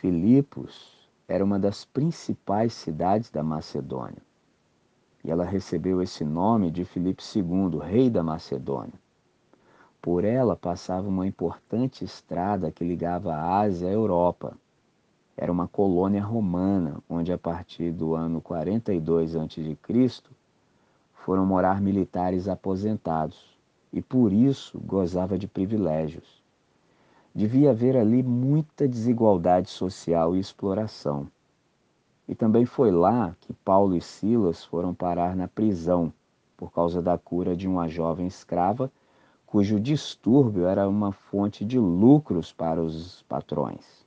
Filipos era uma das principais cidades da Macedônia. E ela recebeu esse nome de Filipe II, rei da Macedônia. Por ela passava uma importante estrada que ligava a Ásia à Europa. Era uma colônia romana, onde a partir do ano 42 a.C. foram morar militares aposentados e por isso gozava de privilégios. Devia haver ali muita desigualdade social e exploração. E também foi lá que Paulo e Silas foram parar na prisão por causa da cura de uma jovem escrava cujo distúrbio era uma fonte de lucros para os patrões.